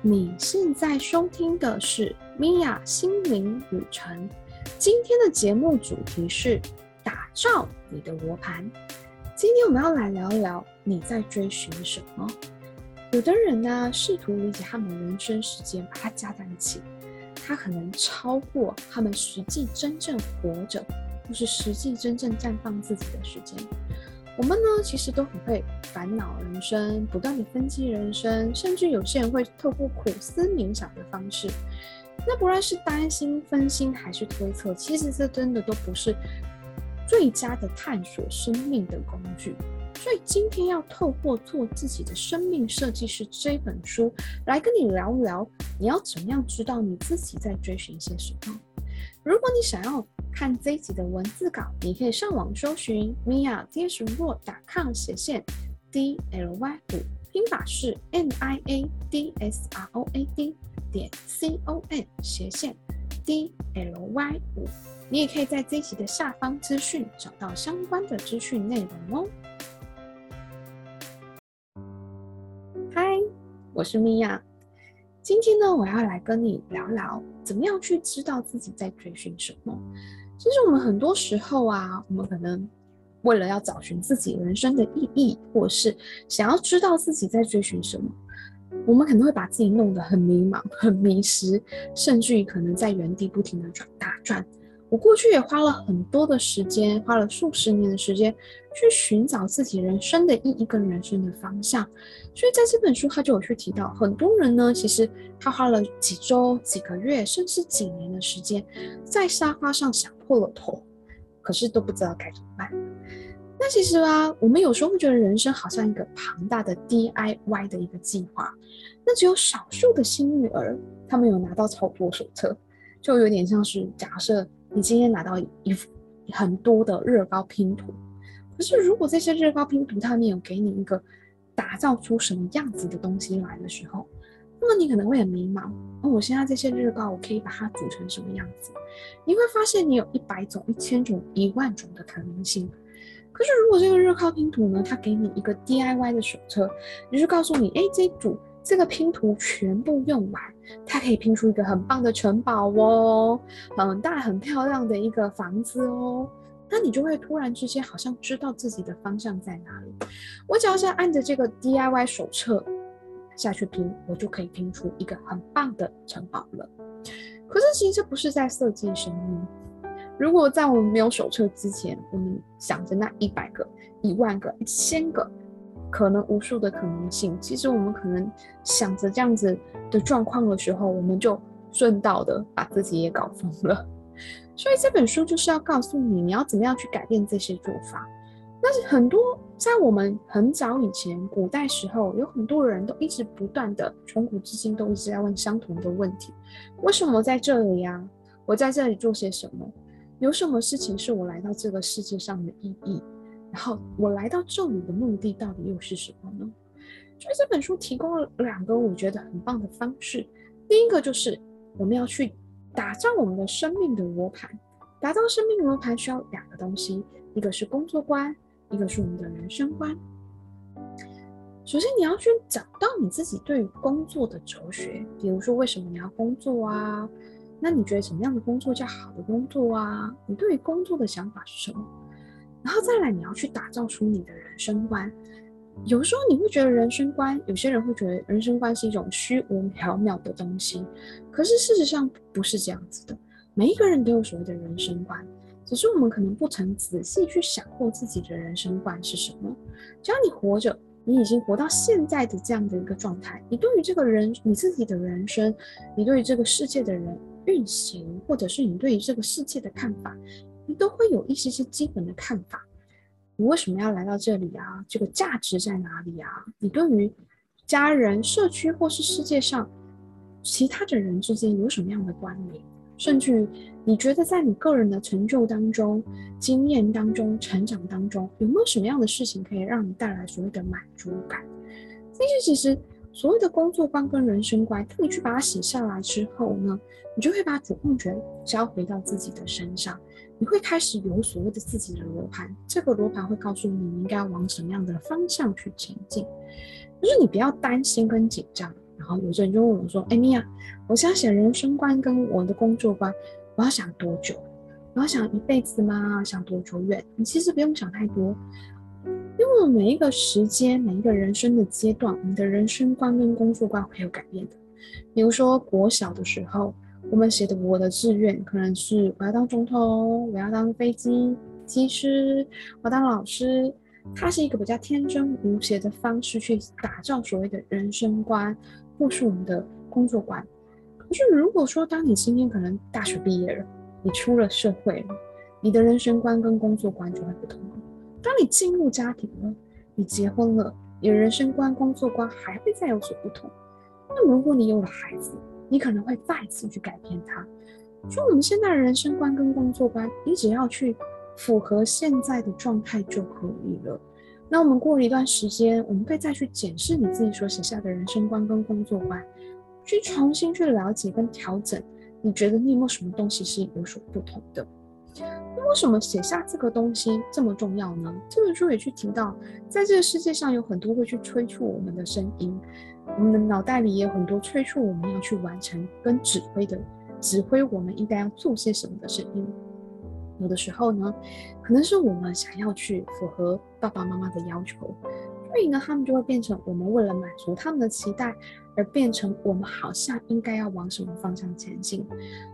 你现在收听的是米娅心灵旅程。今天的节目主题是打造你的罗盘。今天我们要来聊一聊你在追寻什么。有的人呢，试图理解他们的人生时间，把它加在一起，他可能超过他们实际真正活着，或是实际真正绽放自己的时间。我们呢，其实都很会烦恼人生，不断的分析人生，甚至有些人会透过苦思冥想的方式。那不论是担心、分心还是推测，其实这真的都不是最佳的探索生命的工具。所以今天要透过做自己的生命设计师这本书，来跟你聊聊，你要怎么样知道你自己在追寻些什么。如果你想要看这一集的文字稿，你可以上网搜寻 mia dsro.com 斜线 d l y 五，拼法是 m i a d s r o a d 点 c o m 斜线 d l y 五。你也可以在这一集的下方资讯找到相关的资讯内容哦。嗨，我是 Mia，今天呢，我要来跟你聊聊怎么样去知道自己在追寻什么。其实我们很多时候啊，我们可能为了要找寻自己人生的意义，或是想要知道自己在追寻什么，我们可能会把自己弄得很迷茫、很迷失，甚至于可能在原地不停地转打转。我过去也花了很多的时间，花了数十年的时间去寻找自己人生的意义跟人生的方向。所以在这本书，他就有去提到，很多人呢，其实他花了几周、几个月，甚至几年的时间，在沙发上想破了头，可是都不知道该怎么办。那其实啊，我们有时候会觉得人生好像一个庞大的 DIY 的一个计划，那只有少数的幸运儿，他们有拿到操作手册，就有点像是假设。你今天拿到一幅很多的乐高拼图，可是如果这些乐高拼图它没有给你一个打造出什么样子的东西来的时候，那么你可能会很迷茫。哦，我现在这些乐高，我可以把它组成什么样子？你会发现你有一百种、一千种、一万种的可能性。可是如果这个乐高拼图呢，它给你一个 DIY 的手册，就是告诉你，哎，这组。这个拼图全部用完，它可以拼出一个很棒的城堡哦，很大很漂亮的一个房子哦。那你就会突然之间好像知道自己的方向在哪里。我只要是按着这个 DIY 手册下去拼，我就可以拼出一个很棒的城堡了。可是其实这不是在设计生命。如果在我们没有手册之前，我们想着那一百个、一万个、一千个。可能无数的可能性，其实我们可能想着这样子的状况的时候，我们就顺道的把自己也搞疯了。所以这本书就是要告诉你，你要怎么样去改变这些做法。但是很多在我们很早以前，古代时候，有很多人都一直不断的，从古至今都一直在问相同的问题：为什么在这里呀？我在这里做些什么？有什么事情是我来到这个世界上的意义？然后我来到这里的目的到底又是什么呢？所以这本书提供了两个我觉得很棒的方式。第一个就是我们要去打造我们的生命的罗盘。打造生命罗盘需要两个东西，一个是工作观，一个是我们的人生观。首先你要去找到你自己对于工作的哲学，比如说为什么你要工作啊？那你觉得什么样的工作叫好的工作啊？你对于工作的想法是什么？然后再来，你要去打造出你的人生观。有时候你会觉得人生观，有些人会觉得人生观是一种虚无缥缈的东西。可是事实上不是这样子的。每一个人都有所谓的人生观，只是我们可能不曾仔细去想过自己的人生观是什么。只要你活着，你已经活到现在的这样的一个状态，你对于这个人，你自己的人生，你对于这个世界的人运行，或者是你对于这个世界的看法。你都会有一些些基本的看法。你为什么要来到这里啊？这个价值在哪里啊？你对于家人、社区或是世界上其他的人之间有什么样的关联？甚至于你觉得在你个人的成就当中、经验当中、成长当中，有没有什么样的事情可以让你带来所谓的满足感？这些其实。所谓的工作观跟人生观，当你去把它写下来之后呢，你就会把主控权交回到自己的身上，你会开始有所谓的自己的罗盘。这个罗盘会告诉你，你应该往什么样的方向去前进。就是你不要担心跟紧张，然然后有些人就问我说：“哎，米娅，我想写人生观跟我的工作观，我要想多久？我要想一辈子吗？想多久远？你其实不用想太多，因为每一个时间、每一个人生的阶段，你的人生观跟工作观会有改变的。比如说，国小的时候，我们写的我的志愿可能是我要当总统，我要当飞机机师，我要当老师。”它是一个比较天真无邪的方式去打造所谓的人生观，或是我们的工作观。可是如果说，当你今天可能大学毕业了，你出了社会了，你的人生观跟工作观就会不同了。当你进入家庭了，你结婚了，你的人生观、工作观还会再有所不同。那如果你有了孩子，你可能会再次去改变它。就我们现在的人生观跟工作观，你只要去。符合现在的状态就可以了。那我们过了一段时间，我们可以再去检视你自己所写下的人生观跟工作观，去重新去了解跟调整。你觉得你有没有什么东西是有所不同的？那为什么写下这个东西这么重要呢？这本书也去提到，在这个世界上有很多会去催促我们的声音，我们的脑袋里也有很多催促我们要去完成跟指挥的，指挥我们应该要做些什么的声音。有的时候呢，可能是我们想要去符合爸爸妈妈的要求，所以呢，他们就会变成我们为了满足他们的期待，而变成我们好像应该要往什么方向前进。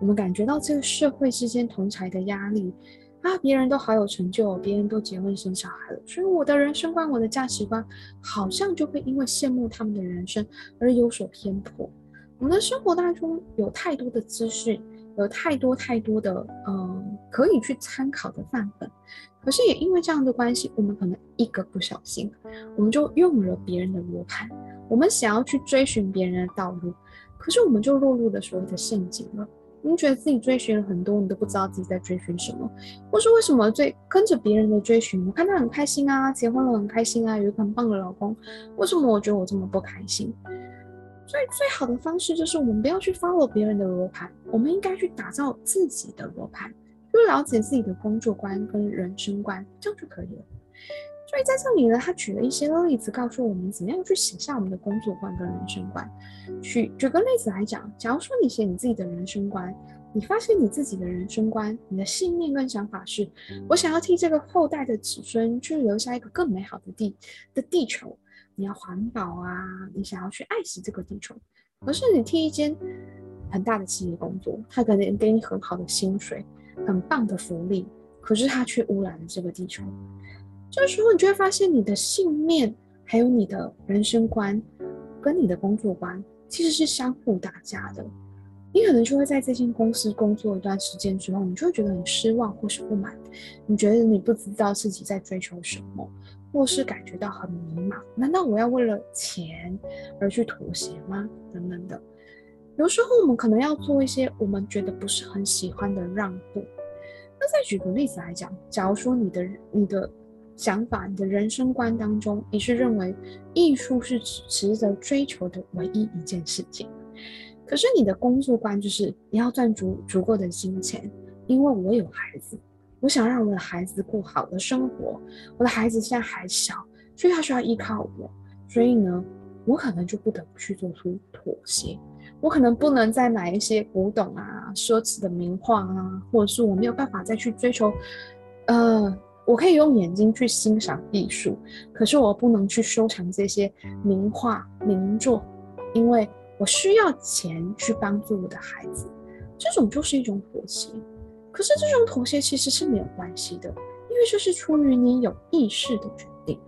我们感觉到这个社会之间同侪的压力啊，别人都好有成就，别人都结婚生小孩了，所以我的人生观、我的价值观，好像就会因为羡慕他们的人生而有所偏颇。我们的生活当中有太多的资讯。有太多太多的嗯，可以去参考的范本，可是也因为这样的关系，我们可能一个不小心，我们就用了别人的罗盘，我们想要去追寻别人的道路，可是我们就落入了所谓的陷阱了。你觉得自己追寻了很多，你都不知道自己在追寻什么，或是为什么追跟着别人的追寻，我看他很开心啊，结婚了很开心啊，有一个很棒的老公，为什么我觉得我这么不开心？所以最好的方式就是我们不要去 follow 别人的罗盘，我们应该去打造自己的罗盘，就了解自己的工作观跟人生观，这样就可以了。所以在这里呢，他举了一些例子，告诉我们怎么样去写下我们的工作观跟人生观。举举个例子来讲，假如说你写你自己的人生观，你发现你自己的人生观，你的信念跟想法是，我想要替这个后代的子孙去留下一个更美好的地的地球。你要环保啊，你想要去爱惜这个地球，可是你替一间很大的企业工作，他可能给你很好的薪水，很棒的福利，可是他却污染了这个地球。这时候你就会发现，你的信念还有你的人生观跟你的工作观其实是相互打架的。你可能就会在这间公司工作一段时间之后，你就会觉得很失望或是不满，你觉得你不知道自己在追求什么。或是感觉到很迷茫，难道我要为了钱而去妥协吗？等等的，有时候我们可能要做一些我们觉得不是很喜欢的让步。那再举个例子来讲，假如说你的你的想法、你的人生观当中，你是认为艺术是值得追求的唯一一件事情，可是你的工作观就是你要赚足足够的金钱，因为我有孩子。我想让我的孩子过好的生活，我的孩子现在还小，所以他需要依靠我，所以呢，我可能就不得不去做出妥协，我可能不能再买一些古董啊、奢侈的名画啊，或者是我没有办法再去追求，呃，我可以用眼睛去欣赏艺术，可是我不能去收藏这些名画名作，因为我需要钱去帮助我的孩子，这种就是一种妥协。可是这种妥协其实是没有关系的，因为这是出于你有意识的决定。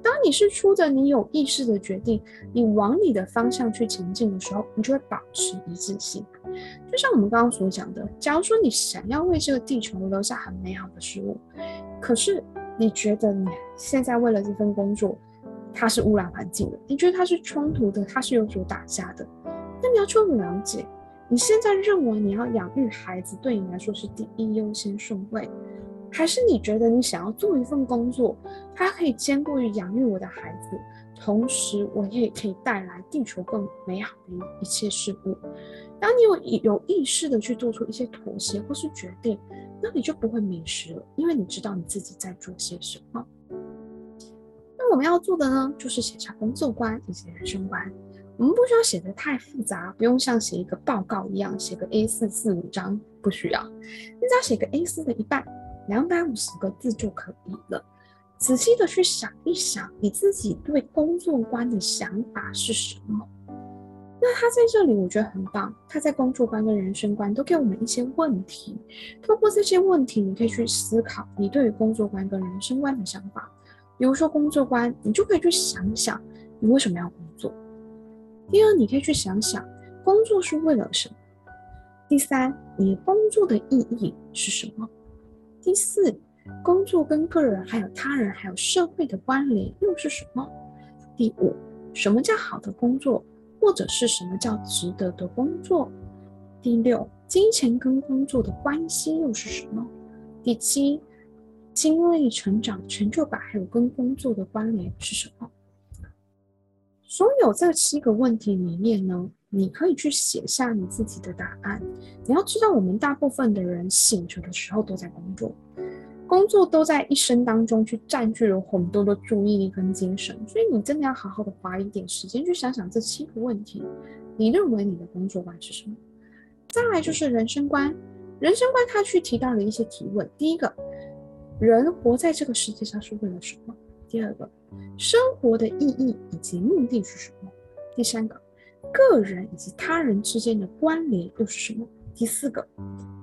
当你是出着你有意识的决定，你往你的方向去前进的时候，你就会保持一致性。就像我们刚刚所讲的，假如说你想要为这个地球留下很美好的事物，可是你觉得你现在为了这份工作，它是污染环境的，你觉得它是冲突的，它是有所打架的，那你要去了解。你现在认为你要养育孩子对你来说是第一优先顺位，还是你觉得你想要做一份工作，它可以兼顾于养育我的孩子，同时我也可以带来地球更美好的一切事物？当你有有意识的去做出一些妥协或是决定，那你就不会迷失了，因为你知道你自己在做些什么。那我们要做的呢，就是写下工作观以及人生观。我们不需要写得太复杂，不用像写一个报告一样写个 A 四四五张，不需要，你只要写个 A 四的一半，两百五十个字就可以了。仔细的去想一想，你自己对工作观的想法是什么？那他在这里，我觉得很棒。他在工作观跟人生观都给我们一些问题，透过这些问题，你可以去思考你对于工作观跟人生观的想法。比如说工作观，你就可以去想想你为什么要工作。第二，你可以去想想工作是为了什么。第三，你工作的意义是什么？第四，工作跟个人、还有他人、还有社会的关联又是什么？第五，什么叫好的工作，或者是什么叫值得的工作？第六，金钱跟工作的关系又是什么？第七，经历、成长、成就感，还有跟工作的关联是什么？所有这七个问题里面呢，你可以去写下你自己的答案。你要知道，我们大部分的人醒着的时候都在工作，工作都在一生当中去占据了很多的注意力跟精神。所以，你真的要好好的花一点时间去想想这七个问题。你认为你的工作观是什么？再来就是人生观，人生观他去提到了一些提问。第一个，人活在这个世界上是为了什么？第二个，生活的意义以及目的是什么？第三个，个人以及他人之间的关联又是什么？第四个，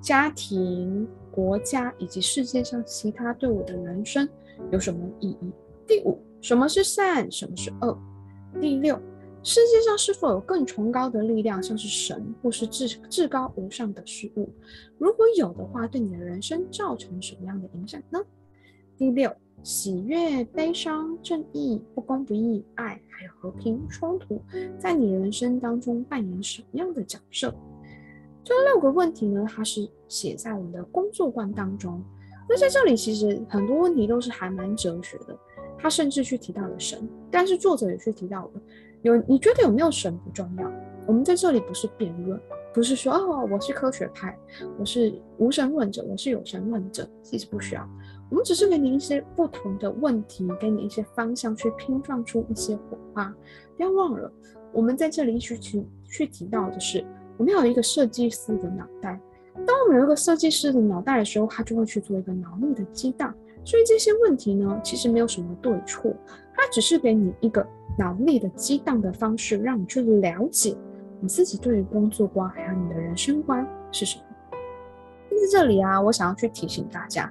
家庭、国家以及世界上其他对我的人生有什么意义？第五，什么是善，什么是恶？第六，世界上是否有更崇高的力量，像是神或是至至高无上的事物？如果有的话，对你的人生造成什么样的影响呢？第六。喜悦、悲伤、正义、不公不义、爱，还有和平、冲突，在你人生当中扮演什么样的角色？这六个问题呢，它是写在我们的工作观当中。那在这里，其实很多问题都是还蛮哲学的。他甚至去提到了神，但是作者也去提到了，有你觉得有没有神不重要。我们在这里不是辩论，不是说哦，我是科学派，我是无神论者，我是有神论者，其实不需要。我们只是给你一些不同的问题，给你一些方向，去拼撞出一些火花。不要忘了，我们在这里去提去提到的是，我们有一个设计师的脑袋。当我们有一个设计师的脑袋的时候，他就会去做一个脑力的激荡。所以这些问题呢，其实没有什么对错，它只是给你一个脑力的激荡的方式，让你去了解你自己对于工作观还有你的人生观是什么。在这里啊，我想要去提醒大家。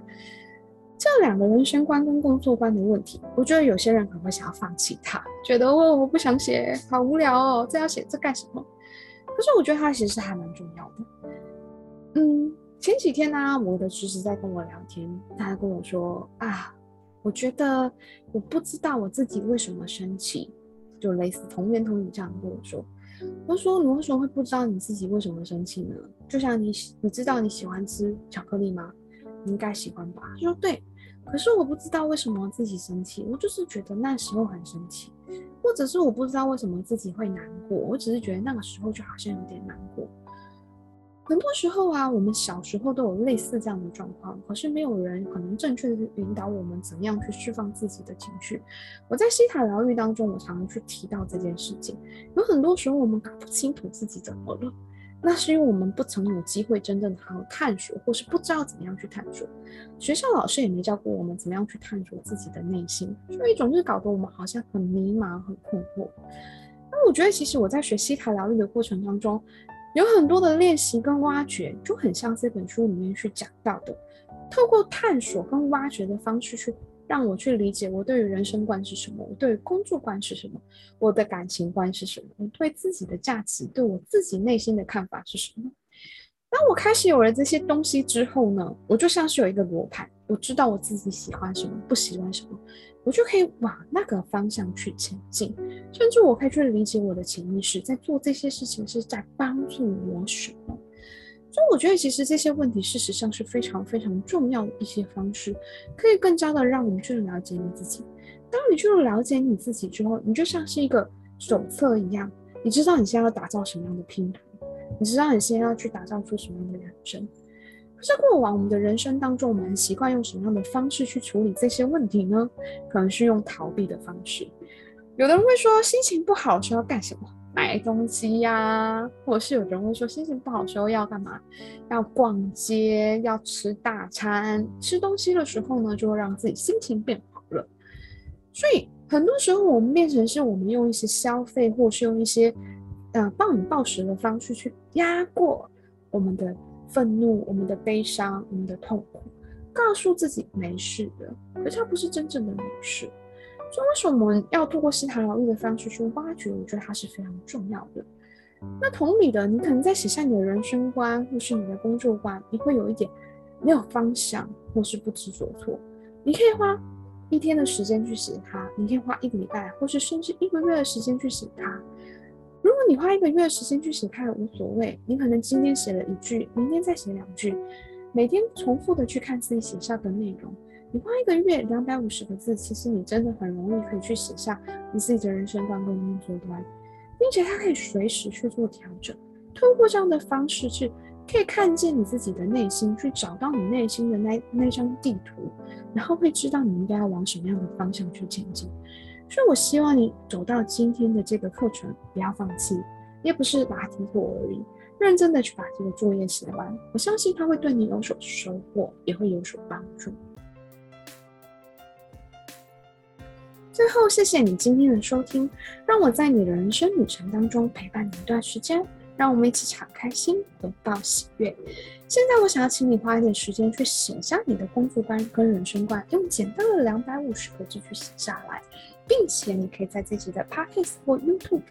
这两个人生观跟工作观的问题，我觉得有些人可能会想要放弃它，觉得哦，我不想写，好无聊哦，这要写这干什么？可是我觉得它其实还蛮重要的。嗯，前几天呢、啊，我的侄子在跟我聊天，他还跟我说啊，我觉得我不知道我自己为什么生气，就类似童言童语这样跟我说。我说，你为什么会不知道你自己为什么生气呢？就像你，你知道你喜欢吃巧克力吗？你应该喜欢吧？他说对。可是我不知道为什么自己生气，我就是觉得那时候很生气，或者是我不知道为什么自己会难过，我只是觉得那个时候就好像有点难过。很多时候啊，我们小时候都有类似这样的状况，可是没有人可能正确的引导我们怎么样去释放自己的情绪。我在西塔疗愈当中，我常常去提到这件事情。有很多时候我们搞不清楚自己怎么了。那是因为我们不曾有机会真正的好好探索，或是不知道怎么样去探索。学校老师也没教过我们怎么样去探索自己的内心，所以总是搞得我们好像很迷茫、很困惑。那我觉得，其实我在学西塔疗愈的过程当中，有很多的练习跟挖掘，就很像这本书里面去讲到的，透过探索跟挖掘的方式去。让我去理解我对于人生观是什么，我对于工作观是什么，我的感情观是什么，我对自己的价值，对我自己内心的看法是什么。当我开始有了这些东西之后呢，我就像是有一个罗盘，我知道我自己喜欢什么，不喜欢什么，我就可以往那个方向去前进，甚至我可以去理解我的潜意识在做这些事情是在帮助我什么。所以我觉得，其实这些问题事实上是非常非常重要的一些方式，可以更加的让我们去了解你自己。当你去了解你自己之后，你就像是一个手册一样，你知道你现在要打造什么样的拼图，你知道你现在要去打造出什么样的人生。可是过往我们的人生当中，我们习惯用什么样的方式去处理这些问题呢？可能是用逃避的方式。有的人会说，心情不好的时候要干什么？买东西呀、啊，或者是有人会说心情不好的时候要干嘛？要逛街，要吃大餐。吃东西的时候呢，就会让自己心情变好了。所以很多时候我们变成是我们用一些消费，或是用一些呃暴饮暴食的方式去压过我们的愤怒、我们的悲伤、我们的痛苦，告诉自己没事的，可是它不是真正的没事。所以，为什么我们要透过西塔疗愈的方式去挖掘？我觉得它是非常重要的。那同理的，你可能在写下你的人生观，或是你的工作观，你会有一点没有方向，或是不知所措。你可以花一天的时间去写它，你可以花一个礼拜，或是甚至一个月的时间去写它。如果你花一个月的时间去写它也无所谓，你可能今天写了一句，明天再写两句，每天重复的去看自己写下的内容。你花一个月两百五十个字，其实你真的很容易可以去写下你自己的人生观跟工作观，并且它可以随时去做调整。通过这样的方式去可以看见你自己的内心，去找到你内心的那那张地图，然后会知道你应该要往什么样的方向去前进。所以我希望你走到今天的这个课程，不要放弃，也不是答题过而已，认真的去把这个作业写完。我相信它会对你有所收获，也会有所帮助。最后，谢谢你今天的收听，让我在你的人生旅程当中陪伴你一段时间，让我们一起敞开心，拥抱喜悦。现在，我想要请你花一点时间去写下你的工作观跟人生观，用简单的两百五十个字去写下来，并且你可以在自己的 Podcast 或 YouTube，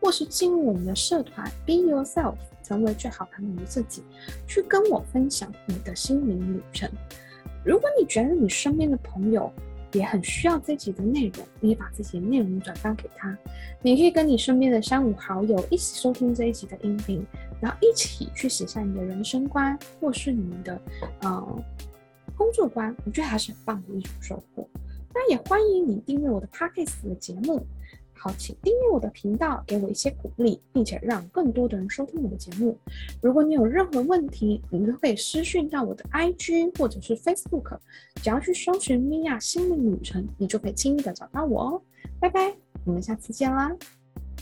或是进入我们的社团 Be Yourself，成为最好版本的自己，去跟我分享你的心灵旅程。如果你觉得你身边的朋友，也很需要这集的内容，你把自己的内容转发给他。你可以跟你身边的三五好友一起收听这一集的音频，然后一起去写下你的人生观，或是你们的呃工作观。我觉得还是很棒的一种收获。那也欢迎你订阅我的 Podcast 的节目。好，请订阅我的频道，给我一些鼓励，并且让更多的人收听我的节目。如果你有任何问题，你都可以私讯到我的 IG 或者是 Facebook，只要去搜寻米娅心灵旅程，你就可以轻易的找到我哦。拜拜，我们下次见啦。